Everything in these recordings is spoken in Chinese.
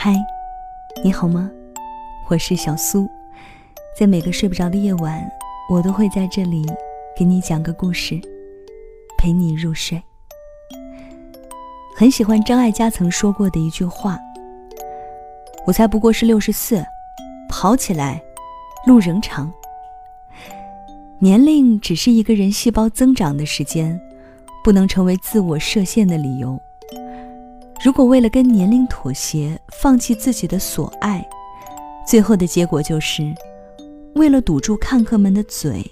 嗨，你好吗？我是小苏，在每个睡不着的夜晚，我都会在这里给你讲个故事，陪你入睡。很喜欢张艾嘉曾说过的一句话：“我才不过是六十四，跑起来，路仍长。”年龄只是一个人细胞增长的时间，不能成为自我设限的理由。如果为了跟年龄妥协，放弃自己的所爱，最后的结果就是，为了堵住看客们的嘴，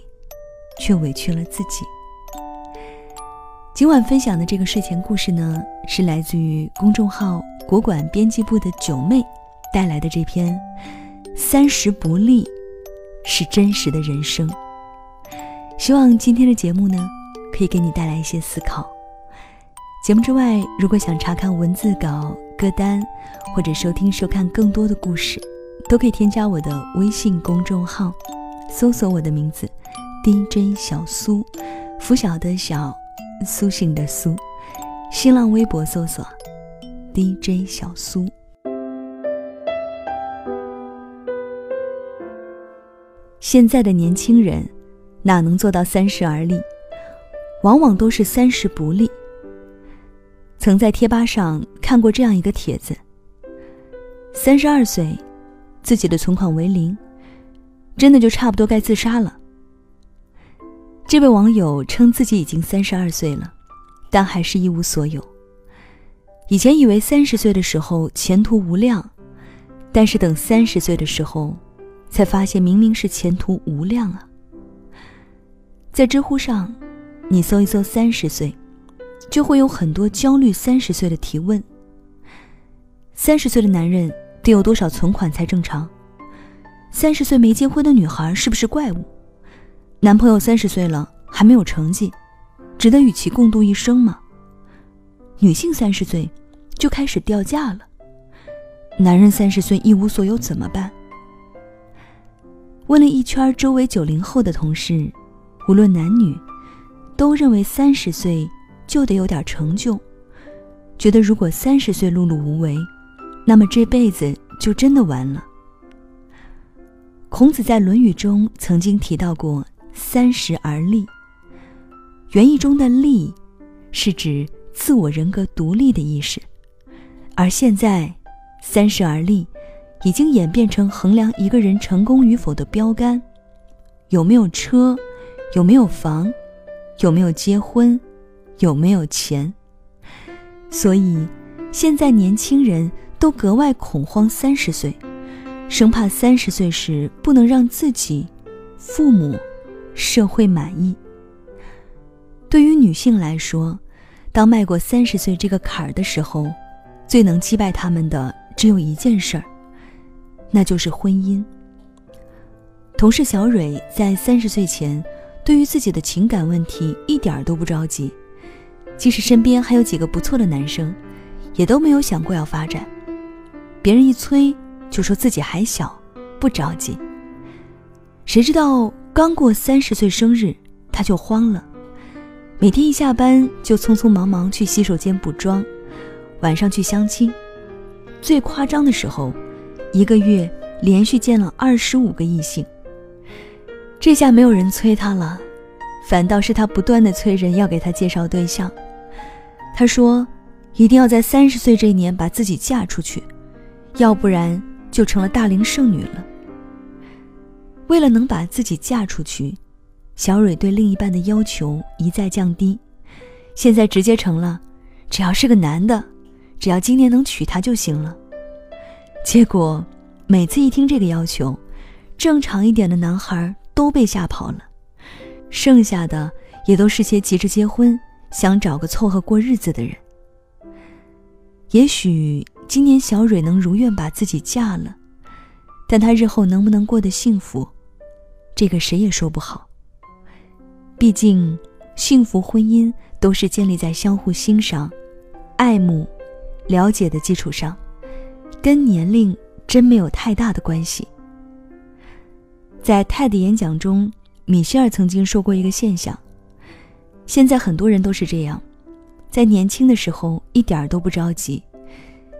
却委屈了自己。今晚分享的这个睡前故事呢，是来自于公众号“国馆编辑部”的九妹带来的这篇《三十不立，是真实的人生》。希望今天的节目呢，可以给你带来一些思考。节目之外，如果想查看文字稿、歌单，或者收听、收看更多的故事，都可以添加我的微信公众号，搜索我的名字 “DJ 小苏”，拂晓的小，苏醒的苏。新浪微博搜索 “DJ 小苏”。现在的年轻人。哪能做到三十而立？往往都是三十不立。曾在贴吧上看过这样一个帖子：三十二岁，自己的存款为零，真的就差不多该自杀了。这位网友称自己已经三十二岁了，但还是一无所有。以前以为三十岁的时候前途无量，但是等三十岁的时候，才发现明明是前途无量啊。在知乎上，你搜一搜“三十岁”，就会有很多焦虑三十岁的提问。三十岁的男人得有多少存款才正常？三十岁没结婚的女孩是不是怪物？男朋友三十岁了还没有成绩，值得与其共度一生吗？女性三十岁就开始掉价了，男人三十岁一无所有怎么办？问了一圈周围九零后的同事。无论男女，都认为三十岁就得有点成就，觉得如果三十岁碌碌无为，那么这辈子就真的完了。孔子在《论语》中曾经提到过“三十而立”，原意中的“立”是指自我人格独立的意识，而现在“三十而立”已经演变成衡量一个人成功与否的标杆，有没有车？有没有房？有没有结婚？有没有钱？所以，现在年轻人都格外恐慌三十岁，生怕三十岁时不能让自己、父母、社会满意。对于女性来说，当迈过三十岁这个坎儿的时候，最能击败他们的只有一件事儿，那就是婚姻。同事小蕊在三十岁前。对于自己的情感问题一点都不着急，即使身边还有几个不错的男生，也都没有想过要发展。别人一催，就说自己还小，不着急。谁知道刚过三十岁生日，他就慌了，每天一下班就匆匆忙忙去洗手间补妆，晚上去相亲。最夸张的时候，一个月连续见了二十五个异性。这下没有人催他了，反倒是他不断的催人要给他介绍对象。他说，一定要在三十岁这一年把自己嫁出去，要不然就成了大龄剩女了。为了能把自己嫁出去，小蕊对另一半的要求一再降低，现在直接成了，只要是个男的，只要今年能娶她就行了。结果，每次一听这个要求，正常一点的男孩。都被吓跑了，剩下的也都是些急着结婚、想找个凑合过日子的人。也许今年小蕊能如愿把自己嫁了，但她日后能不能过得幸福，这个谁也说不好。毕竟，幸福婚姻都是建立在相互欣赏、爱慕、了解的基础上，跟年龄真没有太大的关系。在泰的演讲中，米歇尔曾经说过一个现象：现在很多人都是这样，在年轻的时候一点儿都不着急，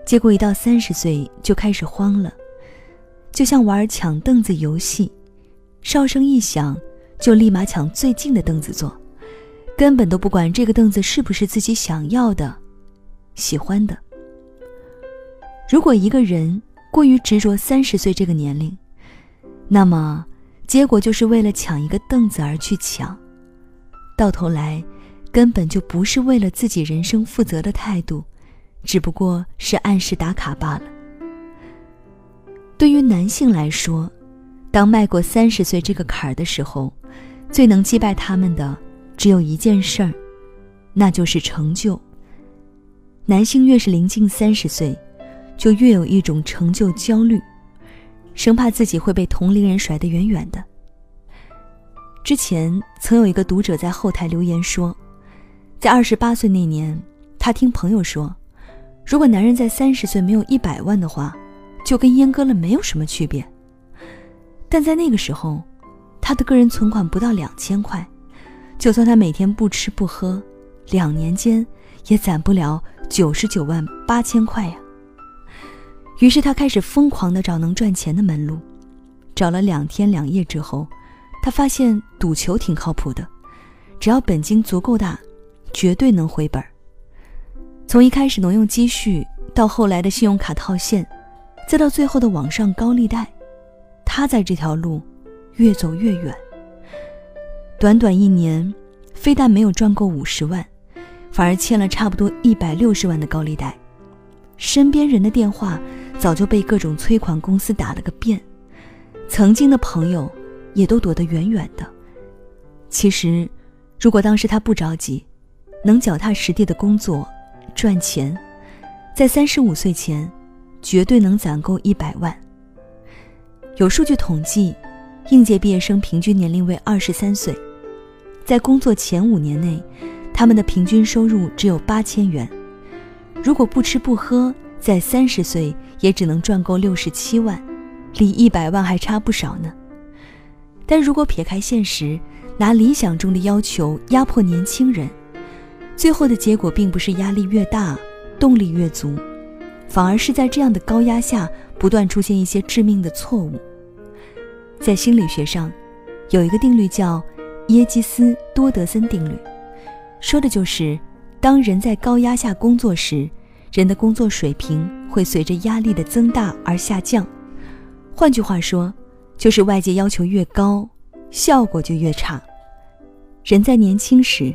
结果一到三十岁就开始慌了，就像玩抢凳子游戏，哨声一响，就立马抢最近的凳子坐，根本都不管这个凳子是不是自己想要的、喜欢的。如果一个人过于执着三十岁这个年龄，那么结果就是为了抢一个凳子而去抢，到头来根本就不是为了自己人生负责的态度。只不过是按时打卡罢了。对于男性来说，当迈过三十岁这个坎儿的时候，最能击败他们的只有一件事儿，那就是成就。男性越是临近三十岁，就越有一种成就焦虑，生怕自己会被同龄人甩得远远的。之前曾有一个读者在后台留言说，在二十八岁那年，他听朋友说。如果男人在三十岁没有一百万的话，就跟阉割了没有什么区别。但在那个时候，他的个人存款不到两千块，就算他每天不吃不喝，两年间也攒不了九十九万八千块呀。于是他开始疯狂的找能赚钱的门路，找了两天两夜之后，他发现赌球挺靠谱的，只要本金足够大，绝对能回本儿。从一开始挪用积蓄，到后来的信用卡套现，再到最后的网上高利贷，他在这条路越走越远。短短一年，非但没有赚够五十万，反而欠了差不多一百六十万的高利贷。身边人的电话早就被各种催款公司打了个遍，曾经的朋友也都躲得远远的。其实，如果当时他不着急，能脚踏实地的工作。赚钱，在三十五岁前，绝对能攒够一百万。有数据统计，应届毕业生平均年龄为二十三岁，在工作前五年内，他们的平均收入只有八千元。如果不吃不喝，在三十岁也只能赚够六十七万，离一百万还差不少呢。但如果撇开现实，拿理想中的要求压迫年轻人。最后的结果并不是压力越大，动力越足，反而是在这样的高压下不断出现一些致命的错误。在心理学上，有一个定律叫耶基斯多德森定律，说的就是当人在高压下工作时，人的工作水平会随着压力的增大而下降。换句话说，就是外界要求越高，效果就越差。人在年轻时。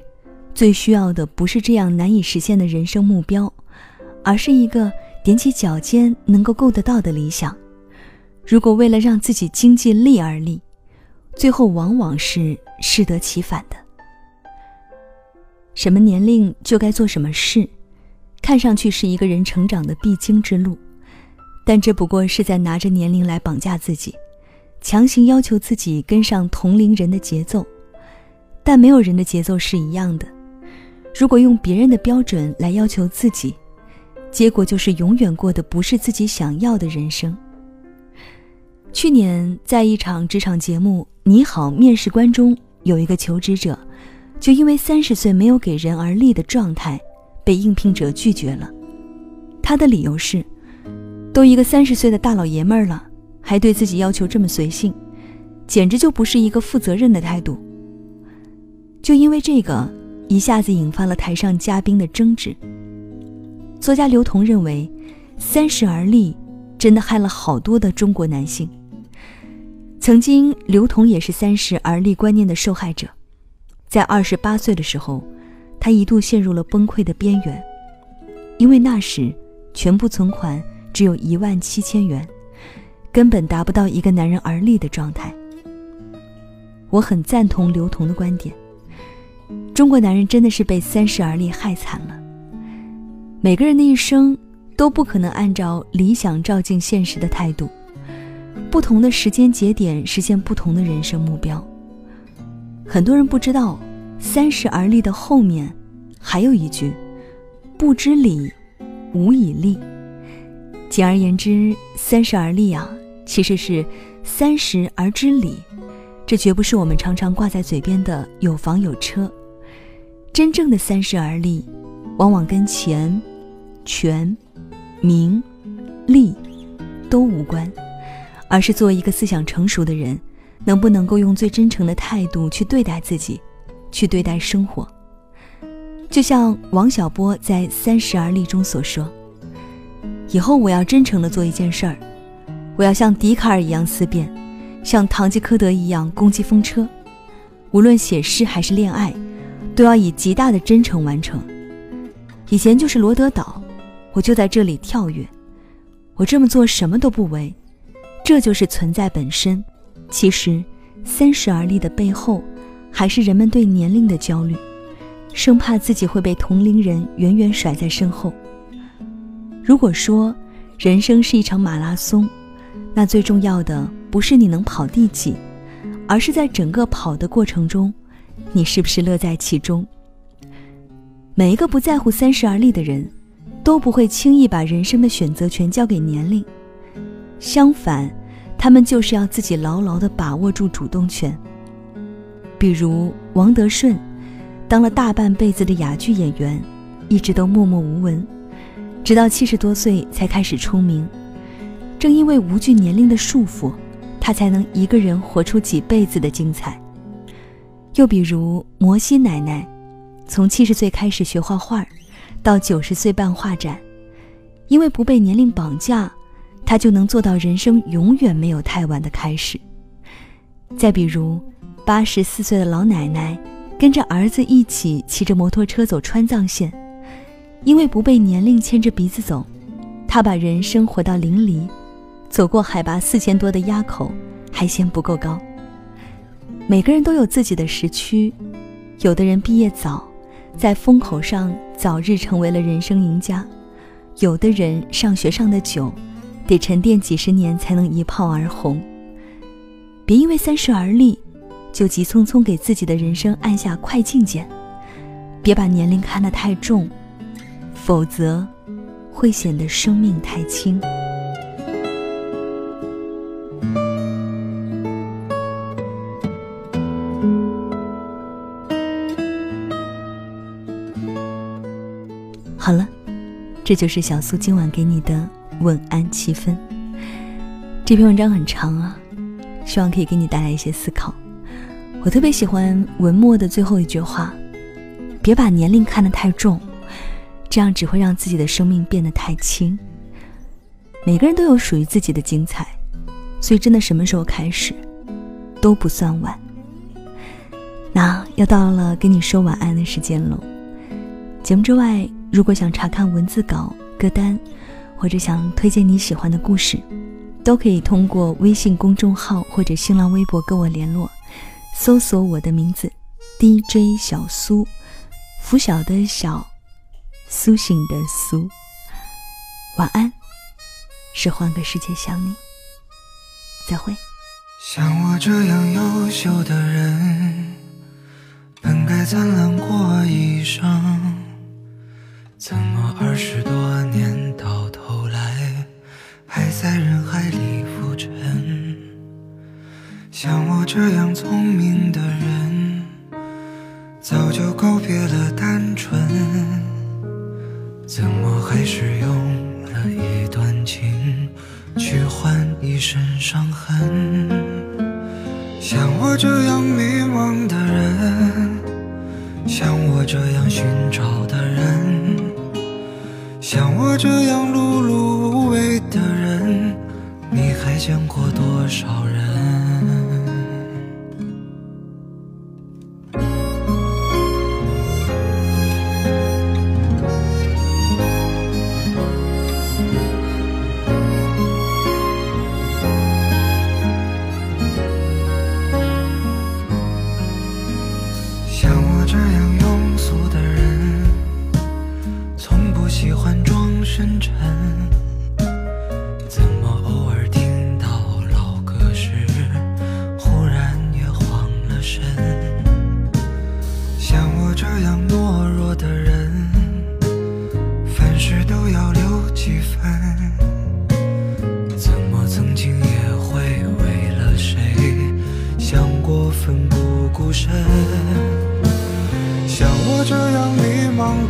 最需要的不是这样难以实现的人生目标，而是一个踮起脚尖能够够得到的理想。如果为了让自己经济力而立，最后往往是适得其反的。什么年龄就该做什么事，看上去是一个人成长的必经之路，但这不过是在拿着年龄来绑架自己，强行要求自己跟上同龄人的节奏。但没有人的节奏是一样的。如果用别人的标准来要求自己，结果就是永远过的不是自己想要的人生。去年在一场职场节目《你好，面试官》中，有一个求职者，就因为三十岁没有给人而立的状态，被应聘者拒绝了。他的理由是：都一个三十岁的大老爷们儿了，还对自己要求这么随性，简直就不是一个负责任的态度。就因为这个。一下子引发了台上嘉宾的争执。作家刘同认为，三十而立真的害了好多的中国男性。曾经，刘同也是三十而立观念的受害者。在二十八岁的时候，他一度陷入了崩溃的边缘，因为那时全部存款只有一万七千元，根本达不到一个男人而立的状态。我很赞同刘同的观点。中国男人真的是被三十而立害惨了。每个人的一生都不可能按照理想照进现实的态度，不同的时间节点实现不同的人生目标。很多人不知道，三十而立的后面还有一句：不知礼，无以立。简而言之，三十而立啊，其实是三十而知礼。这绝不是我们常常挂在嘴边的有房有车。真正的三十而立，往往跟钱、权、名、利都无关，而是作为一个思想成熟的人，能不能够用最真诚的态度去对待自己，去对待生活。就像王小波在《三十而立》中所说：“以后我要真诚的做一件事儿，我要像笛卡尔一样思辨，像堂吉诃德一样攻击风车。无论写诗还是恋爱，都要以极大的真诚完成。以前就是罗德岛，我就在这里跳跃。我这么做什么都不为，这就是存在本身。其实，三十而立的背后，还是人们对年龄的焦虑。”生怕自己会被同龄人远远甩在身后。如果说人生是一场马拉松，那最重要的不是你能跑第几，而是在整个跑的过程中，你是不是乐在其中。每一个不在乎三十而立的人，都不会轻易把人生的选择权交给年龄，相反，他们就是要自己牢牢地把握住主动权。比如王德顺。当了大半辈子的哑剧演员，一直都默默无闻，直到七十多岁才开始出名。正因为无惧年龄的束缚，他才能一个人活出几辈子的精彩。又比如摩西奶奶，从七十岁开始学画画，到九十岁办画展，因为不被年龄绑架，她就能做到人生永远没有太晚的开始。再比如八十四岁的老奶奶。跟着儿子一起骑着摩托车走川藏线，因为不被年龄牵着鼻子走，她把人生活到淋漓，走过海拔四千多的垭口，还嫌不够高。每个人都有自己的时区，有的人毕业早，在风口上早日成为了人生赢家；有的人上学上的久，得沉淀几十年才能一炮而红。别因为三十而立。就急匆匆给自己的人生按下快进键，别把年龄看得太重，否则会显得生命太轻。好了，这就是小苏今晚给你的晚安七分。这篇文章很长啊，希望可以给你带来一些思考。我特别喜欢文末的最后一句话：“别把年龄看得太重，这样只会让自己的生命变得太轻。”每个人都有属于自己的精彩，所以真的什么时候开始都不算晚。那要到了跟你说晚安的时间喽。节目之外，如果想查看文字稿、歌单，或者想推荐你喜欢的故事，都可以通过微信公众号或者新浪微博跟我联络。搜索我的名字，DJ 小苏，拂晓的晓，苏醒的苏。晚安，是换个世界想你。再会。像我这样优秀的人，本该灿烂过一生，二十多年到头来，还在人海里浮沉？像我这样聪明的人，早就告别了单纯，怎么还是用了一段情去换一身伤痕？像我这样迷茫的人，像我这样寻找的人，像我这样碌碌无为的人，你还见过多少人？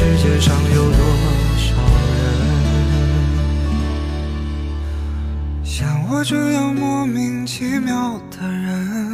世界上有多少人？像我这样莫名其妙的人。